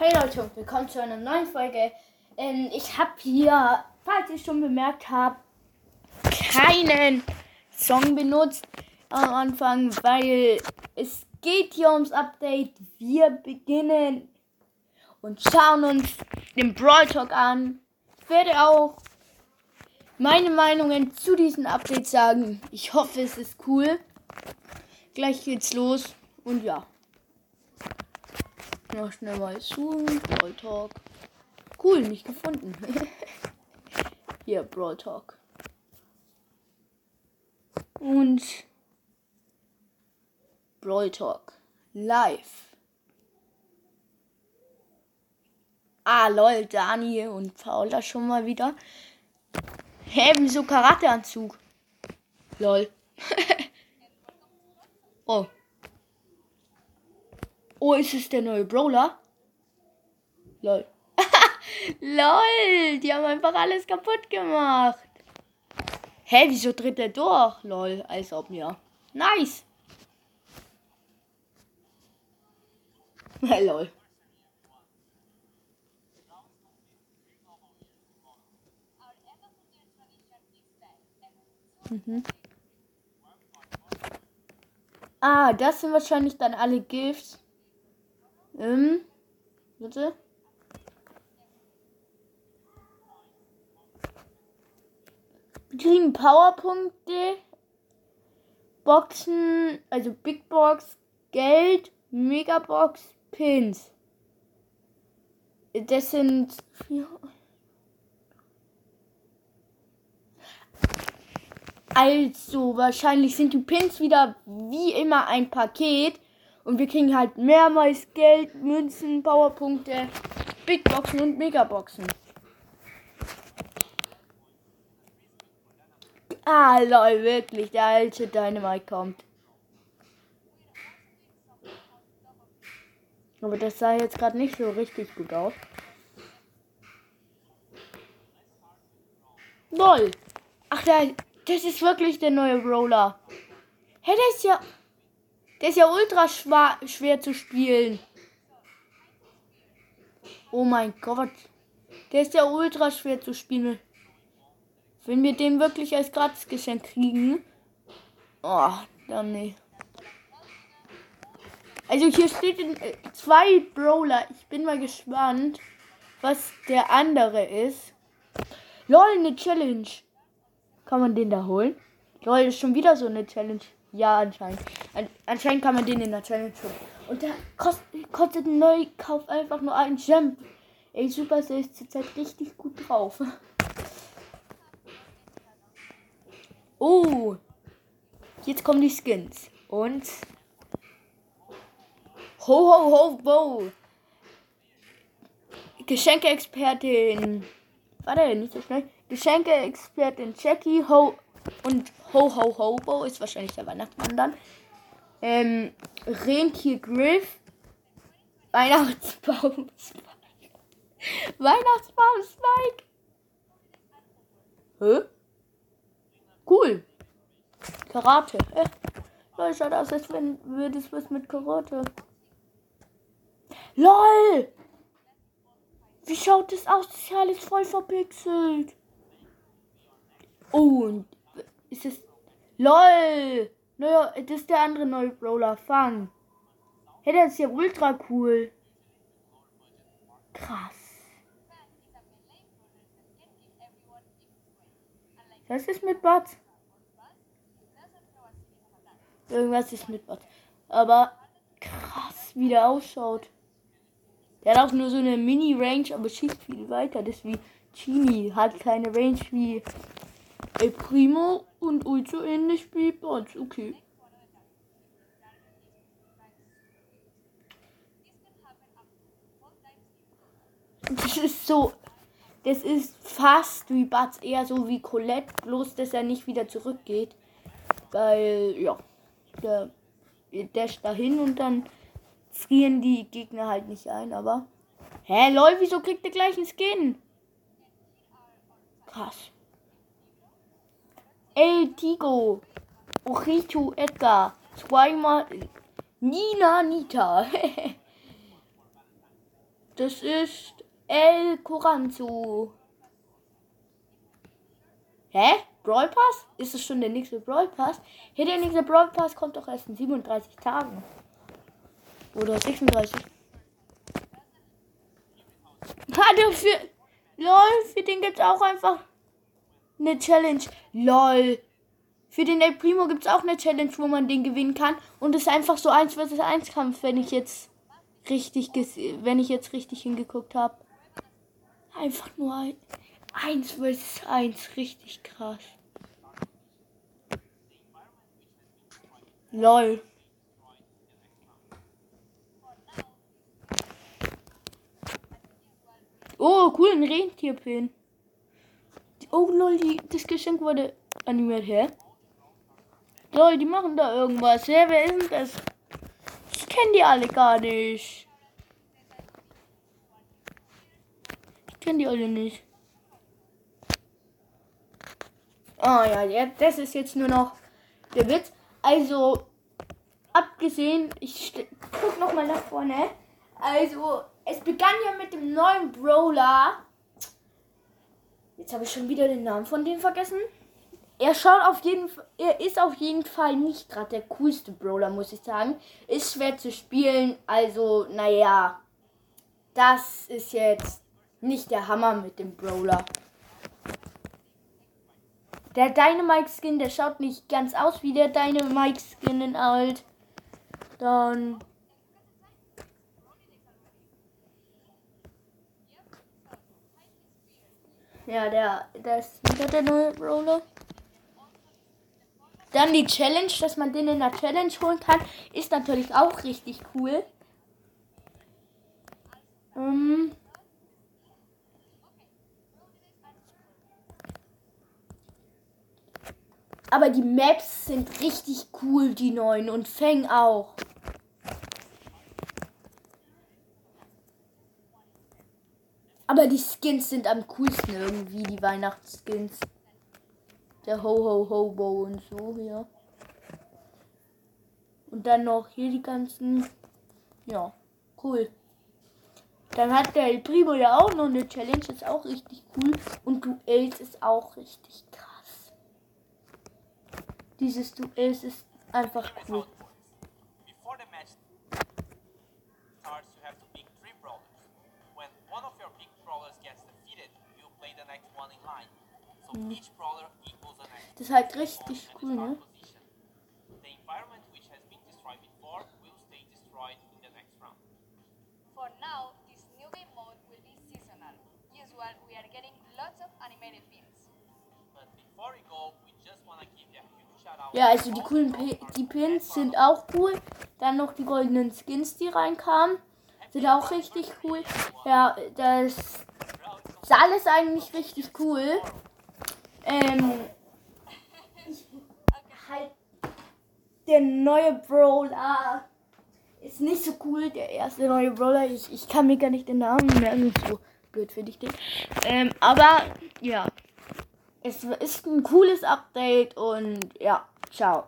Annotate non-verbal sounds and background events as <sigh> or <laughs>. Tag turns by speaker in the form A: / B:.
A: Hey Leute und willkommen zu einer neuen Folge. Ähm, ich habe hier, falls ihr schon bemerkt habt, keinen Song benutzt am Anfang, weil es geht hier ums Update. Wir beginnen und schauen uns den Brawl Talk an. Ich werde auch meine Meinungen zu diesem Update sagen. Ich hoffe, es ist cool. Gleich geht's los und ja. Noch schnell mal suchen. Brawl Talk. Cool, nicht gefunden. <laughs> Hier, Brawl Talk. Und Brawl Talk. Live. Ah, lol, Dani und Paula schon mal wieder. Hä, wieso Karateanzug? Lol. <laughs> oh. Oh, ist es der neue Brawler? Lol. <laughs> Lol, die haben einfach alles kaputt gemacht. Hä, wieso tritt er durch? Lol, als ob mir. Nice. <laughs> Lol. Mhm. Ah, das sind wahrscheinlich dann alle Gifts. Ähm, bitte. Wir kriegen Powerpunkte, Boxen, also Big Box, Geld, Megabox, Pins. Das sind. Also, wahrscheinlich sind die Pins wieder wie immer ein Paket. Und wir kriegen halt mehrmals Geld, Münzen, Powerpunkte, Big Boxen und Megaboxen. Ah, lol, wirklich, der alte Dynamite kommt. Aber das sah jetzt gerade nicht so richtig gut aus. Lol. Ach, der, das ist wirklich der neue Roller. Hä, hey, der ist ja... Der ist ja ultra schwer zu spielen. Oh mein Gott. Der ist ja ultra schwer zu spielen. Wenn wir den wirklich als Gratisgeschenk kriegen. Oh, dann nee. Also hier steht in, äh, zwei Brawler. Ich bin mal gespannt, was der andere ist. LOL, eine Challenge. Kann man den da holen? LOL, ist schon wieder so eine Challenge. Ja, anscheinend. An anscheinend kann man den in der Challenge holen. Und der kostet, ein Neukauf einfach nur einen Gem. Ey, Super ist zurzeit richtig gut drauf. <laughs> Oh. Jetzt kommen die Skins. Und. Ho, ho, ho, bo. Geschenke-Expertin. Warte, nicht so schnell. Geschenke-Expertin Jackie Ho und Ho Ho Hobo ist wahrscheinlich der Weihnachtsmann dann. Ähm, Rentier Griff. Weihnachtsbaum <laughs> Spike. Weihnachtsbaum Spike. Hä? Cool. Karate. Äh, schaut aus, als wenn würde es was mit Karate. LOL! Wie schaut das aus? Das ist ja alles voll verpixelt. Und ist es. LOL! Naja, das ist der andere neue Brawler. Fang. Hey, der ist ja ultra cool. Krass. Was ist mit Bots? Irgendwas ist mit Bots. Aber krass, wie der ausschaut. Der hat auch nur so eine Mini-Range, aber schießt viel weiter. Das ist wie Genie. Hat keine Range wie El Primo und Ultra ähnlich wie Bots. Okay. Das ist so. Das ist fast wie Bats, eher so wie Colette, bloß dass er nicht wieder zurückgeht. Weil, ja, der, der dahin und dann frieren die Gegner halt nicht ein, aber. Hä, lol, wieso kriegt der gleich einen Skin? Krass. El Tigo. Ochitu Edgar. Zweimal. Nina Nita. <laughs> Das ist El Coranzo. Hä? Brawl Pass? Ist es schon der nächste Brawl Pass? Hey, der nächste Brawl Pass kommt doch erst in 37 Tagen. Oder 36. <laughs> Hat für. LOL, für den gibt's auch einfach eine Challenge. LOL. Für den El Primo gibt's auch eine Challenge, wo man den gewinnen kann. Und es ist einfach so 1 vs 1 Kampf, wenn ich jetzt richtig wenn ich jetzt richtig hingeguckt habe. Einfach nur ein 1 vs 1. Richtig krass. LOL. Oh, cool, ein Rentierpin. Oh lol, die, das Geschenk wurde animiert, hä? Lol, die machen da irgendwas. Hä, wer ist denn das? Ich kenne die alle gar nicht. Ich kenne die alle nicht. Oh ja, das ist jetzt nur noch der Witz. Also, abgesehen, ich guck noch mal nach vorne. Also, es begann ja mit dem neuen Brawler. Jetzt habe ich schon wieder den Namen von dem vergessen. Er schaut auf jeden er ist auf jeden Fall nicht gerade der coolste Brawler, muss ich sagen. Ist schwer zu spielen, also naja, das ist jetzt nicht der Hammer mit dem Brawler. Der Dynamite Skin, der schaut nicht ganz aus wie der Dynamite Skin in alt. Dann Ja, der, der ist wieder der neue Brawler. Dann die Challenge, dass man den in der Challenge holen kann, ist natürlich auch richtig cool. Ähm Aber die Maps sind richtig cool, die neuen. Und Feng auch. Aber die Skins sind am coolsten irgendwie, die Weihnachtsskins. Der Ho Ho Hobo und so hier. Und dann noch hier die ganzen. Ja, cool. Dann hat der El Primo ja auch noch eine Challenge, ist auch richtig cool. Und Duells ist auch richtig krass. Dieses Duells ist einfach cool. Give you a huge shout out. Ja, also die coolen P die Pins sind auch cool. Dann noch die goldenen Skins, die reinkamen, sind auch richtig cool. Ja, das ist alles eigentlich richtig cool. Ähm, halt der neue Brawler ist nicht so cool. Der erste neue Brawler, ich, ich kann mir gar nicht den Namen merken. So blöd finde ich den. Ähm, aber ja, es ist ein cooles Update und ja, ciao.